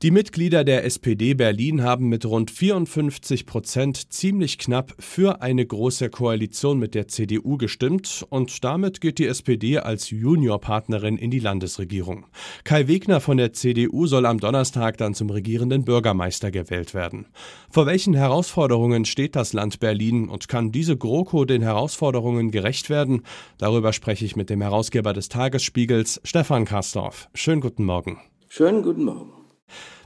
Die Mitglieder der SPD Berlin haben mit rund 54 Prozent ziemlich knapp für eine große Koalition mit der CDU gestimmt und damit geht die SPD als Juniorpartnerin in die Landesregierung. Kai Wegner von der CDU soll am Donnerstag dann zum regierenden Bürgermeister gewählt werden. Vor welchen Herausforderungen steht das Land Berlin und kann diese GroKo den Herausforderungen gerecht werden? Darüber spreche ich mit dem Herausgeber des Tagesspiegels, Stefan Karsdorf. Schönen guten Morgen. Schönen guten Morgen.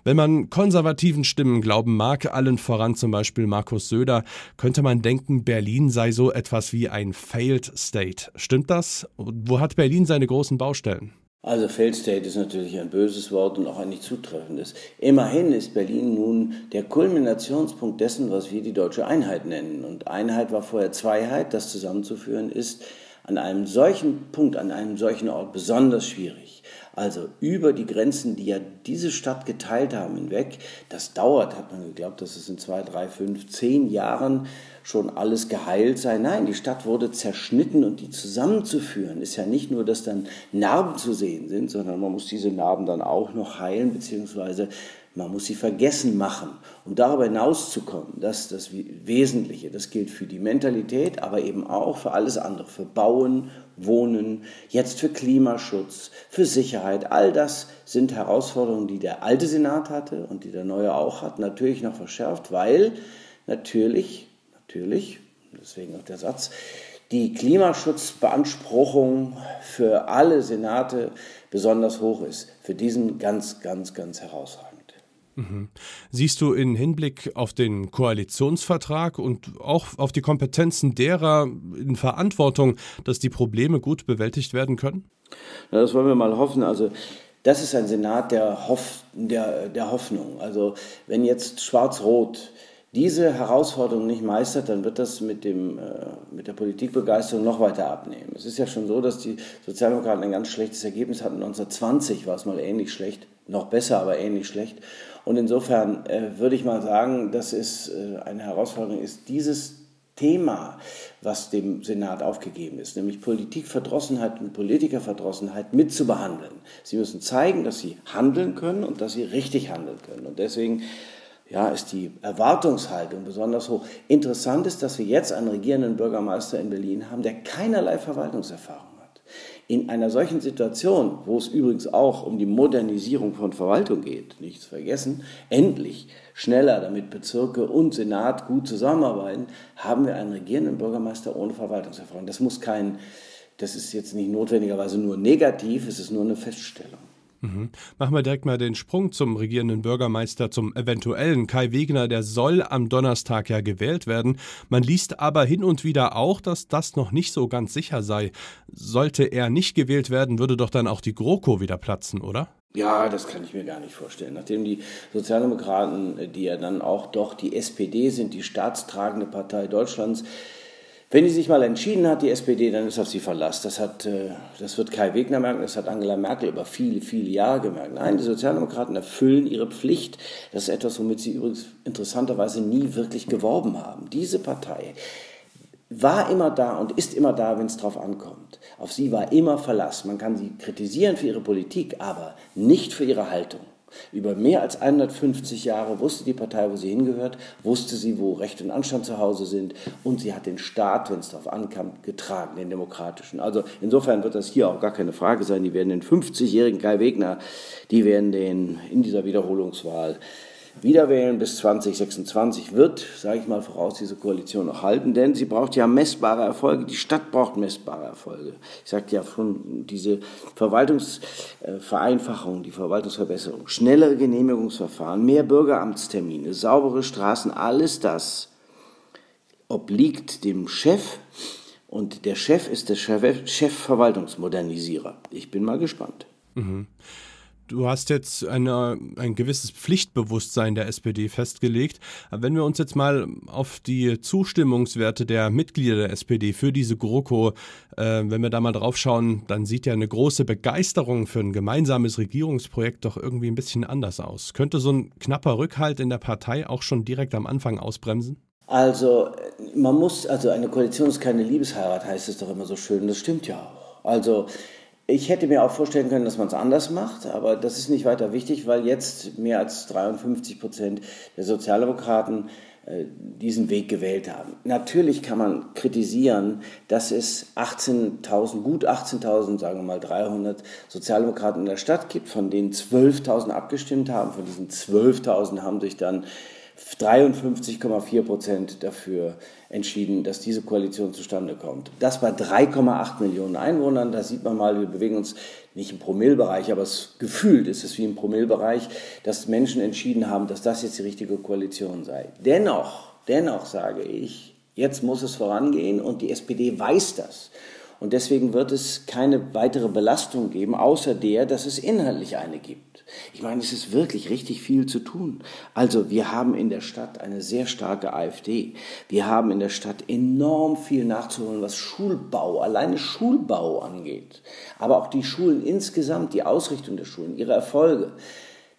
Wenn man konservativen Stimmen glauben mag, allen voran zum Beispiel Markus Söder, könnte man denken, Berlin sei so etwas wie ein Failed State. Stimmt das? Wo hat Berlin seine großen Baustellen? Also Failed State ist natürlich ein böses Wort und auch ein nicht zutreffendes. Immerhin ist Berlin nun der Kulminationspunkt dessen, was wir die deutsche Einheit nennen. Und Einheit war vorher Zweiheit, das zusammenzuführen ist an einem solchen Punkt, an einem solchen Ort besonders schwierig. Also über die Grenzen, die ja diese Stadt geteilt haben, hinweg. Das dauert, hat man geglaubt, dass es in zwei, drei, fünf, zehn Jahren schon alles geheilt sei. Nein, die Stadt wurde zerschnitten und die zusammenzuführen ist ja nicht nur, dass dann Narben zu sehen sind, sondern man muss diese Narben dann auch noch heilen, beziehungsweise man muss sie vergessen machen. Um darüber hinauszukommen, das ist das Wesentliche. Das gilt für die Mentalität, aber eben auch für alles andere, für Bauen, Wohnen, jetzt für Klimaschutz, für Sicherheit. All das sind Herausforderungen, die der alte Senat hatte und die der neue auch hat, natürlich noch verschärft, weil natürlich, natürlich, deswegen auch der Satz, die Klimaschutzbeanspruchung für alle Senate besonders hoch ist. Für diesen ganz, ganz, ganz herausragend. Mhm. Siehst du in Hinblick auf den Koalitionsvertrag und auch auf die Kompetenzen derer in Verantwortung, dass die Probleme gut bewältigt werden können? Ja, das wollen wir mal hoffen. Also das ist ein Senat der, Hoff, der, der Hoffnung. Also wenn jetzt Schwarz-Rot diese Herausforderung nicht meistert, dann wird das mit, dem, äh, mit der Politikbegeisterung noch weiter abnehmen. Es ist ja schon so, dass die Sozialdemokraten ein ganz schlechtes Ergebnis hatten. 1920 war es mal ähnlich schlecht, noch besser, aber ähnlich schlecht. Und insofern äh, würde ich mal sagen, dass es äh, eine Herausforderung ist, dieses Thema, was dem Senat aufgegeben ist, nämlich Politikverdrossenheit und Politikerverdrossenheit mitzubehandeln. Sie müssen zeigen, dass sie handeln können und dass sie richtig handeln können. Und deswegen ja, ist die Erwartungshaltung besonders hoch. Interessant ist, dass wir jetzt einen regierenden Bürgermeister in Berlin haben, der keinerlei Verwaltungserfahrung in einer solchen Situation, wo es übrigens auch um die Modernisierung von Verwaltung geht, nichts vergessen, endlich schneller, damit Bezirke und Senat gut zusammenarbeiten, haben wir einen regierenden Bürgermeister ohne Verwaltungserfahrung. Das muss kein, das ist jetzt nicht notwendigerweise nur negativ, es ist nur eine Feststellung. Mhm. Machen wir direkt mal den Sprung zum regierenden Bürgermeister, zum eventuellen Kai Wegner. Der soll am Donnerstag ja gewählt werden. Man liest aber hin und wieder auch, dass das noch nicht so ganz sicher sei. Sollte er nicht gewählt werden, würde doch dann auch die GroKo wieder platzen, oder? Ja, das kann ich mir gar nicht vorstellen. Nachdem die Sozialdemokraten, die ja dann auch doch die SPD sind, die staatstragende Partei Deutschlands, wenn die sich mal entschieden hat, die SPD, dann ist auf sie Verlass. Das, hat, äh, das wird Kai Wegner merken, das hat Angela Merkel über viele, viele Jahre gemerkt. Nein, die Sozialdemokraten erfüllen ihre Pflicht. Das ist etwas, womit sie übrigens interessanterweise nie wirklich geworben haben. Diese Partei war immer da und ist immer da, wenn es drauf ankommt. Auf sie war immer Verlass. Man kann sie kritisieren für ihre Politik, aber nicht für ihre Haltung. Über mehr als 150 Jahre wusste die Partei, wo sie hingehört, wusste sie, wo Recht und Anstand zu Hause sind und sie hat den Staat, wenn es darauf ankam, getragen, den demokratischen. Also insofern wird das hier auch gar keine Frage sein. Die werden den 50-jährigen Kai Wegner, die werden den in dieser Wiederholungswahl Wiederwählen bis 2026 wird, sage ich mal voraus, diese Koalition noch halten, denn sie braucht ja messbare Erfolge. Die Stadt braucht messbare Erfolge. Ich sagte ja schon, diese Verwaltungsvereinfachung, die Verwaltungsverbesserung, schnellere Genehmigungsverfahren, mehr Bürgeramtstermine, saubere Straßen, alles das obliegt dem Chef und der Chef ist der Chefverwaltungsmodernisierer. Ich bin mal gespannt. Mhm. Du hast jetzt eine, ein gewisses Pflichtbewusstsein der SPD festgelegt. Wenn wir uns jetzt mal auf die Zustimmungswerte der Mitglieder der SPD für diese GroKo, äh, wenn wir da mal drauf schauen, dann sieht ja eine große Begeisterung für ein gemeinsames Regierungsprojekt doch irgendwie ein bisschen anders aus. Könnte so ein knapper Rückhalt in der Partei auch schon direkt am Anfang ausbremsen? Also, man muss, also eine Koalition ist keine Liebesheirat, heißt es doch immer so schön. Das stimmt ja auch. Also, Ich hätte mir auch vorstellen können, dass man es anders macht, aber das ist nicht weiter wichtig, weil jetzt mehr als 53 Prozent der Sozialdemokraten äh, diesen Weg gewählt haben. Natürlich kann man kritisieren, dass es 18.000, gut 18.000, sagen wir mal 300 Sozialdemokraten in der Stadt gibt, von denen 12.000 abgestimmt haben. Von diesen 12.000 haben sich dann 53,4 Prozent dafür entschieden, dass diese Koalition zustande kommt. Das bei 3,8 Millionen Einwohnern, da sieht man mal, wir bewegen uns nicht im Promillbereich, aber es, gefühlt ist es wie im Promillbereich, dass Menschen entschieden haben, dass das jetzt die richtige Koalition sei. Dennoch, dennoch sage ich, jetzt muss es vorangehen und die SPD weiß das. Und deswegen wird es keine weitere Belastung geben, außer der, dass es inhaltlich eine gibt. Ich meine, es ist wirklich richtig viel zu tun. Also wir haben in der Stadt eine sehr starke AfD. Wir haben in der Stadt enorm viel nachzuholen, was Schulbau, alleine Schulbau angeht. Aber auch die Schulen insgesamt, die Ausrichtung der Schulen, ihre Erfolge.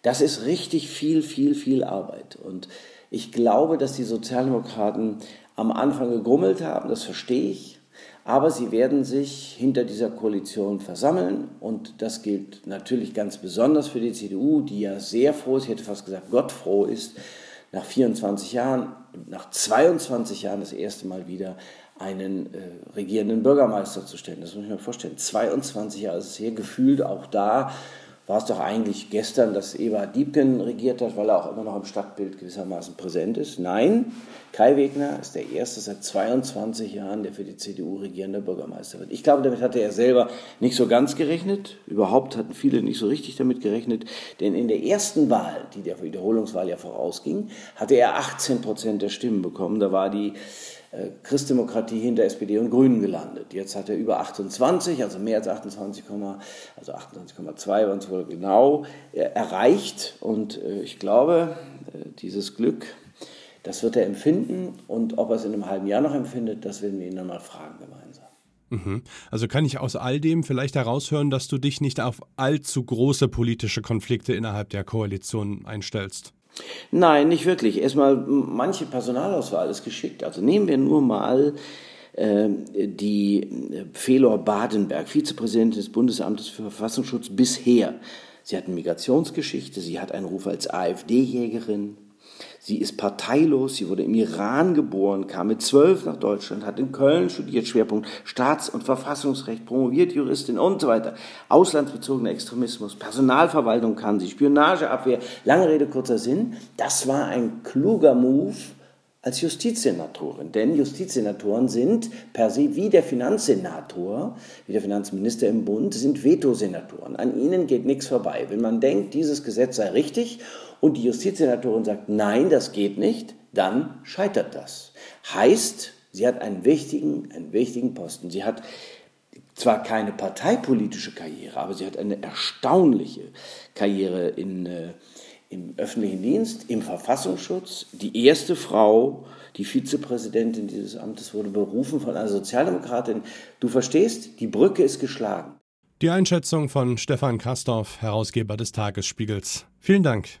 Das ist richtig viel, viel, viel Arbeit. Und ich glaube, dass die Sozialdemokraten am Anfang gegrummelt haben, das verstehe ich. Aber sie werden sich hinter dieser Koalition versammeln und das gilt natürlich ganz besonders für die CDU, die ja sehr froh ist, ich hätte fast gesagt gottfroh ist, nach 24 Jahren, nach 22 Jahren das erste Mal wieder einen äh, regierenden Bürgermeister zu stellen. Das muss ich mir vorstellen. 22 Jahre ist es hier gefühlt auch da war es doch eigentlich gestern, dass Eva Diebken regiert hat, weil er auch immer noch im Stadtbild gewissermaßen präsent ist. Nein, Kai Wegner ist der erste seit 22 Jahren, der für die CDU regierender Bürgermeister wird. Ich glaube, damit hatte er selber nicht so ganz gerechnet. Überhaupt hatten viele nicht so richtig damit gerechnet. Denn in der ersten Wahl, die der Wiederholungswahl ja vorausging, hatte er 18 Prozent der Stimmen bekommen. Da war die Christdemokratie hinter SPD und Grünen gelandet. Jetzt hat er über 28, also mehr als 28, also 28,2 waren es wohl genau, äh, erreicht. Und äh, ich glaube, dieses Glück, das wird er empfinden. Und ob er es in einem halben Jahr noch empfindet, das werden wir ihn dann mal fragen gemeinsam. Mhm. Also kann ich aus all dem vielleicht heraushören, dass du dich nicht auf allzu große politische Konflikte innerhalb der Koalition einstellst? Nein, nicht wirklich. Erstmal, manche Personalauswahl ist geschickt. Also nehmen wir nur mal äh, die Felor Badenberg, Vizepräsidentin des Bundesamtes für Verfassungsschutz bisher. Sie hat eine Migrationsgeschichte, sie hat einen Ruf als AfD-Jägerin, Sie ist parteilos, sie wurde im Iran geboren, kam mit zwölf nach Deutschland, hat in Köln studiert, Schwerpunkt Staats- und Verfassungsrecht, promoviert Juristin und so weiter. Auslandsbezogener Extremismus, Personalverwaltung kann sie, Spionageabwehr, lange Rede, kurzer Sinn. Das war ein kluger Move als Justizsenatorin. Denn Justizsenatoren sind per se wie der Finanzsenator, wie der Finanzminister im Bund, sind Vetosenatoren. An ihnen geht nichts vorbei. Wenn man denkt, dieses Gesetz sei richtig und die Justizsenatorin sagt, nein, das geht nicht, dann scheitert das. Heißt, sie hat einen wichtigen, einen wichtigen Posten. Sie hat zwar keine parteipolitische Karriere, aber sie hat eine erstaunliche Karriere in, äh, im öffentlichen Dienst, im Verfassungsschutz. Die erste Frau, die Vizepräsidentin dieses Amtes, wurde berufen von einer Sozialdemokratin. Du verstehst, die Brücke ist geschlagen. Die Einschätzung von Stefan Kastorf, Herausgeber des Tagesspiegels. Vielen Dank.